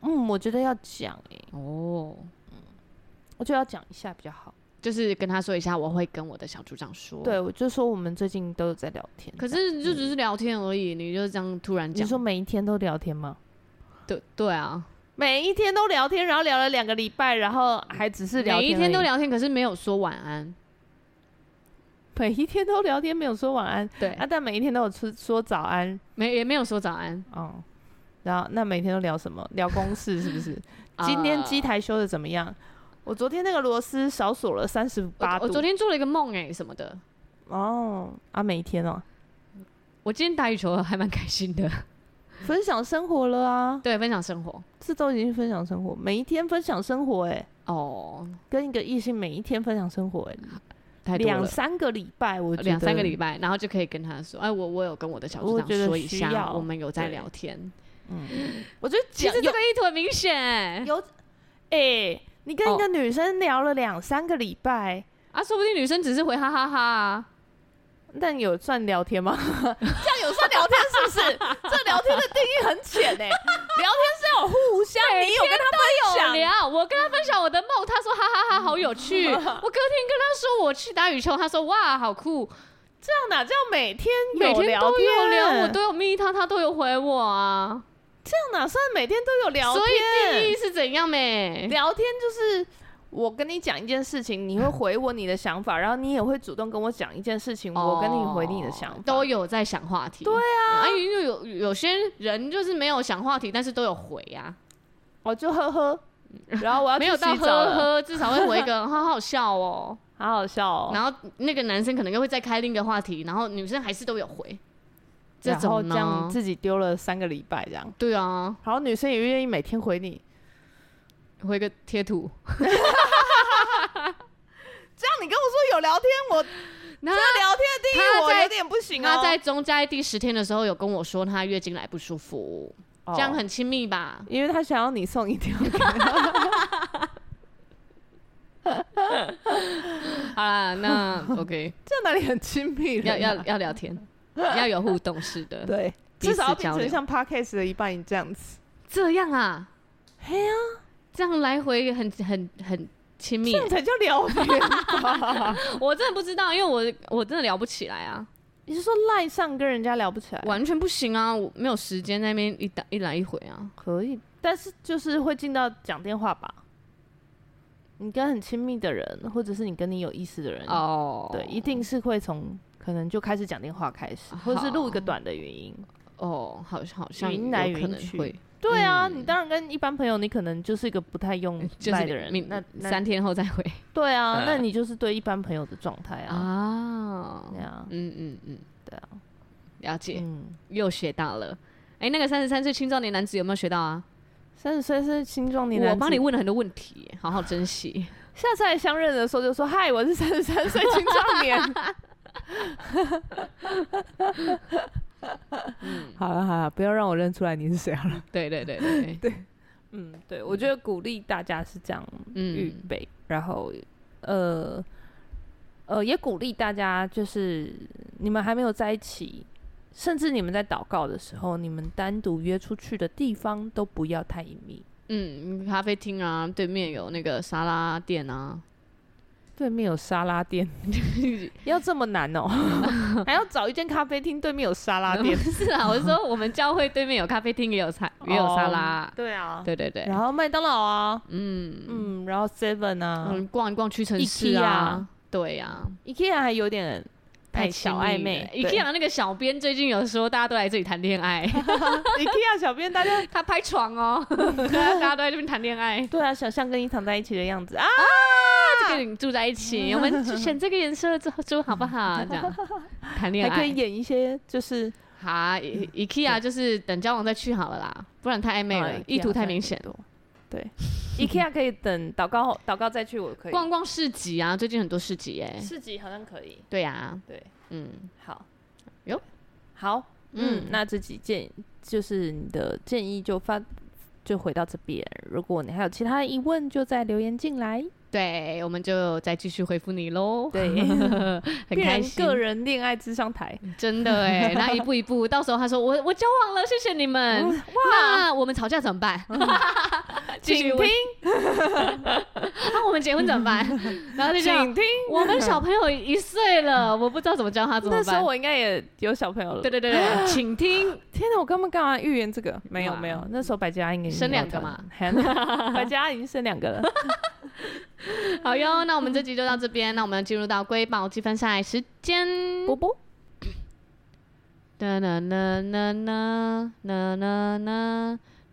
Speaker 1: 嗯，我觉得要讲哎，哦，嗯，我觉得要讲一下比较好，
Speaker 2: 就是跟他说一下，我会跟我的小组长说，
Speaker 1: 对，我就说我们最近都有在聊天，
Speaker 2: 可是就只是聊天而已，嗯、你就这样突然讲，
Speaker 1: 你说每一天都聊天吗？
Speaker 2: 对对啊。
Speaker 1: 每一天都聊天，然后聊了两个礼拜，然后还只是聊天。
Speaker 2: 每一天都聊天，可是没有说晚安。
Speaker 1: 每一天都聊天，没有说晚安。
Speaker 2: 对
Speaker 1: 啊，但每一天都有说说早安，
Speaker 2: 没也没有说早安。
Speaker 1: 哦，然后那每天都聊什么？聊公事是不是？今天机台修的怎么样？我昨天那个螺丝少锁了三十八度。
Speaker 2: 我昨天做了一个梦哎，什么的。
Speaker 1: 哦啊，每一天哦。
Speaker 2: 我今天打羽球还蛮开心的。
Speaker 1: 分享生活了啊！
Speaker 2: 对，分享生活，
Speaker 1: 这都已经分享生活，每一天分享生活、欸，哎，哦，跟一个异性每一天分享生活、欸，哎，两三个礼拜，我
Speaker 2: 两三个礼拜，然后就可以跟他说，哎，我我有跟我的小组长说一下，我们有在聊天，嗯，
Speaker 1: 我觉得
Speaker 2: 其实这个意图很明显、欸，
Speaker 1: 有，哎、欸，你跟一个女生聊了两三个礼拜、
Speaker 2: 哦、啊，说不定女生只是回哈哈哈，哈，
Speaker 1: 但有算聊天吗？这样有算聊天是不是？这聊天的定义很浅哎、欸。聊天是要互相，你有跟他分享
Speaker 2: 聊，我跟他分享我的梦，他说哈哈哈，好有趣。我隔天跟他说我去打羽球，他说哇，好酷。
Speaker 1: 这样哪叫每天
Speaker 2: 每天都有聊，我都有密他，他都有回我啊。
Speaker 1: 这样哪算每天都有聊天？
Speaker 2: 所以定义是怎样没？
Speaker 1: 聊天就是。我跟你讲一件事情，你会回我你的想法，然后你也会主动跟我讲一件事情，我跟你回你的想法，
Speaker 2: 都有在想话题。
Speaker 1: 对啊，
Speaker 2: 啊，因为有有些人就是没有想话题，但是都有回啊。
Speaker 1: 我就呵呵，然后我要
Speaker 2: 没有到呵呵，至少会回一个 好好笑哦，
Speaker 1: 好好笑哦。
Speaker 2: 然后那个男生可能又会再开另一个话题，然后女生还是都有回。这种
Speaker 1: 这样自己丢了三个礼拜这样。
Speaker 2: 对啊，
Speaker 1: 然后女生也愿意每天回你。
Speaker 2: 回个贴图，这样
Speaker 1: 你跟我说有聊天，我那聊天的定义我有点不行啊。
Speaker 2: 他在中在第十天的时候有跟我说他月经来不舒服，这样很亲密吧？
Speaker 1: 因为他想要你送一条。
Speaker 2: 好啦，那 OK，
Speaker 1: 这样哪里很亲密？
Speaker 2: 要要要聊天，要有互动式的，
Speaker 1: 对，至少要变成像 Podcast 的一半这样子。
Speaker 2: 这样啊？
Speaker 1: 嘿呀。
Speaker 2: 这样来回很很很亲密，
Speaker 1: 这样才叫聊天吧？
Speaker 2: 我真的不知道，因为我我真的聊不起来啊。
Speaker 1: 你是说赖上跟人家聊不起来？
Speaker 2: 完全不行啊！我没有时间在那边一打一来一回啊。
Speaker 1: 可以，但是就是会进到讲电话吧。你跟很亲密的人，或者是你跟你有意思的人哦，对，一定是会从可能就开始讲电话开始，或者是录一个短的语音。
Speaker 2: 哦，好，好像
Speaker 1: 云来云去。对啊，你当然跟一般朋友，你可能就是一个不太用赖的人，那
Speaker 2: 三天后再回。
Speaker 1: 对啊，那你就是对一般朋友的状态啊。
Speaker 2: 啊，
Speaker 1: 对啊，
Speaker 2: 嗯嗯嗯，对啊，了解，
Speaker 1: 嗯，
Speaker 2: 又学到了。哎，那个三十三岁青壮年男子有没有学到啊？
Speaker 1: 三十岁是青壮年男子，
Speaker 2: 我帮你问了很多问题，好好珍惜。
Speaker 1: 下次来相认的时候就说：“嗨，我是三十三岁青壮年。” 嗯，好了好了，不要让我认出来你是谁好了。
Speaker 2: 对对对对
Speaker 1: 对，嗯，对，我觉得鼓励大家是这样预备，嗯、然后呃呃，也鼓励大家，就是你们还没有在一起，甚至你们在祷告的时候，你们单独约出去的地方都不要太隐秘。
Speaker 2: 嗯，咖啡厅啊，对面有那个沙拉店啊。
Speaker 1: 对面有沙拉店，要这么难哦？还要找一间咖啡厅对面有沙拉店？
Speaker 2: 是啊，我是说我们教会对面有咖啡厅，也有菜，也有沙拉。
Speaker 1: 对啊，
Speaker 2: 对对对。
Speaker 1: 然后麦当劳啊，嗯嗯，然后 Seven 啊，
Speaker 2: 逛一逛屈臣氏啊，对呀
Speaker 1: ，IKEA 还有点太小暧昧。
Speaker 2: IKEA 那个小编最近有说大家都来这里谈恋爱。
Speaker 1: IKEA 小编大家
Speaker 2: 他拍床哦，大家都在这边谈恋爱。
Speaker 1: 对啊，小象跟你躺在一起的样子啊。
Speaker 2: 跟你住在一起，我们选这个颜色之后住好不好？这样谈恋爱
Speaker 1: 还可以演一些，就是
Speaker 2: 好，IKEA 就是等交往再去好了啦，不然太暧昧了，意图太明显。
Speaker 1: 对，IKEA 可以等祷告祷告再去，我可以。
Speaker 2: 逛逛市集啊，最近很多市集耶，
Speaker 1: 市集好像可以。
Speaker 2: 对呀，
Speaker 1: 对，
Speaker 2: 嗯，
Speaker 1: 好，哟，好，嗯，那这几件就是你的建议就发就回到这边，如果你还有其他的疑问，就再留言进来。
Speaker 2: 对，我们就再继续回复你喽。
Speaker 1: 对，很开心。个人恋爱智商台，
Speaker 2: 真的哎，那一步一步，到时候他说我我交往了，谢谢你们。哇，那我们吵架怎么办？
Speaker 1: 请听。
Speaker 2: 那我们结婚怎么办？然后就请听。我们小朋友一岁了，我不知道怎么教他怎么办。
Speaker 1: 那时候我应该也有小朋友了。
Speaker 2: 对对对对，请听。
Speaker 1: 天哪，我刚刚干嘛预言这个？没有没有，那时候百家应该
Speaker 2: 生两个嘛，
Speaker 1: 百家已经生两个了。
Speaker 2: 好哟，那我们这集就到这边，那我们进入到瑰宝积分赛时间。波波。哒啦啦啦啦啦啦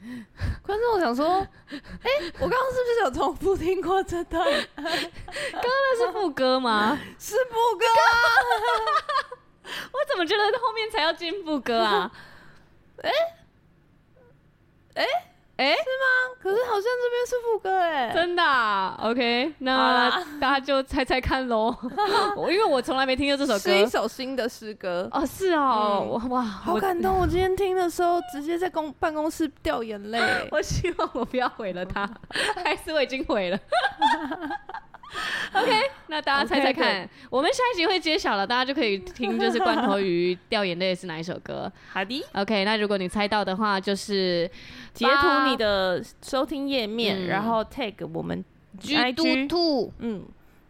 Speaker 1: 观众，我想说，哎，我刚刚是不是有重复听过这段？刚刚
Speaker 2: 那是副歌吗？
Speaker 1: 是副歌。我。
Speaker 2: 怎么觉得后面才要进副歌啊？哎
Speaker 1: 哎哎，像这边是副歌哎，
Speaker 2: 真的啊？OK，那大家就猜猜看喽。因为我从来没听过这首歌，
Speaker 1: 是一首新的诗歌
Speaker 2: 哦。是哦，哇，
Speaker 1: 好感动！我今天听的时候，直接在公办公室掉眼泪。
Speaker 2: 我希望我不要毁了它，还是我已经毁了。OK，那大家猜猜看，okay, 我们下一集会揭晓了，大家就可以听，就是罐头鱼掉眼泪是哪一首歌？
Speaker 1: 好的
Speaker 2: ，OK，那如果你猜到的话，就是
Speaker 1: 截图你的收听页面，嗯、然后 tag 我们 IG，
Speaker 2: 兔
Speaker 1: 嗯，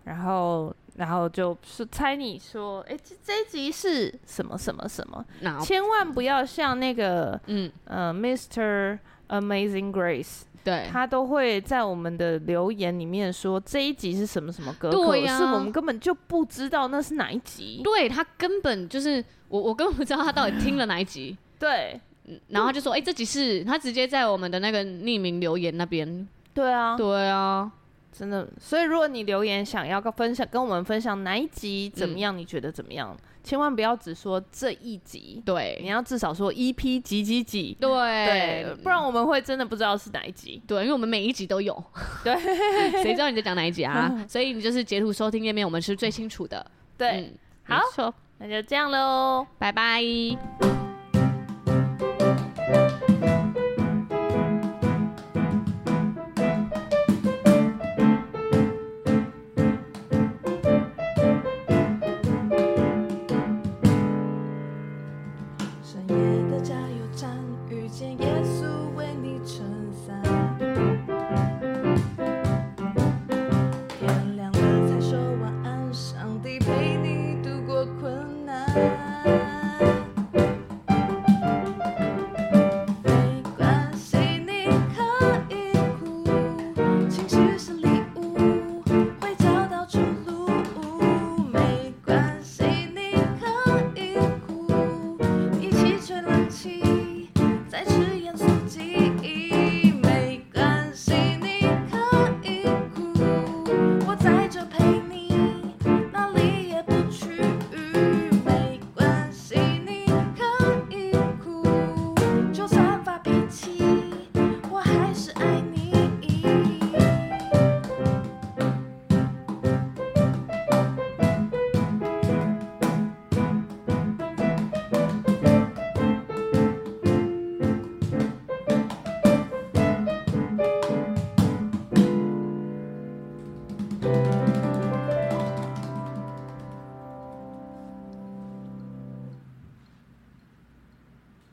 Speaker 1: 然后然后就是猜你说，哎、欸，这这一集是什么什么什么？千万不要像那个，嗯。呃，Mr. Amazing Grace。
Speaker 2: 对，
Speaker 1: 他都会在我们的留言里面说这一集是什么什么歌，
Speaker 2: 对呀、啊，
Speaker 1: 可是我们根本就不知道那是哪一集。
Speaker 2: 对，他根本就是我，我根本不知道他到底听了哪一集。
Speaker 1: 对，
Speaker 2: 然后他就说，哎、欸，这集是他直接在我们的那个匿名留言那边。
Speaker 1: 对啊，
Speaker 2: 对啊，
Speaker 1: 真的。所以如果你留言想要分享，跟我们分享哪一集怎么样，嗯、你觉得怎么样？千万不要只说这一集，
Speaker 2: 对，
Speaker 1: 你要至少说 EP 几几几，
Speaker 2: 对。
Speaker 1: 对，不然我们会真的不知道是哪一集，
Speaker 2: 对，因为我们每一集都有，
Speaker 1: 对，
Speaker 2: 谁知道你在讲哪一集啊？所以你就是截图收听页面，我们是最清楚的，
Speaker 1: 对，
Speaker 2: 嗯、好，
Speaker 1: 那就这样喽，
Speaker 2: 拜拜。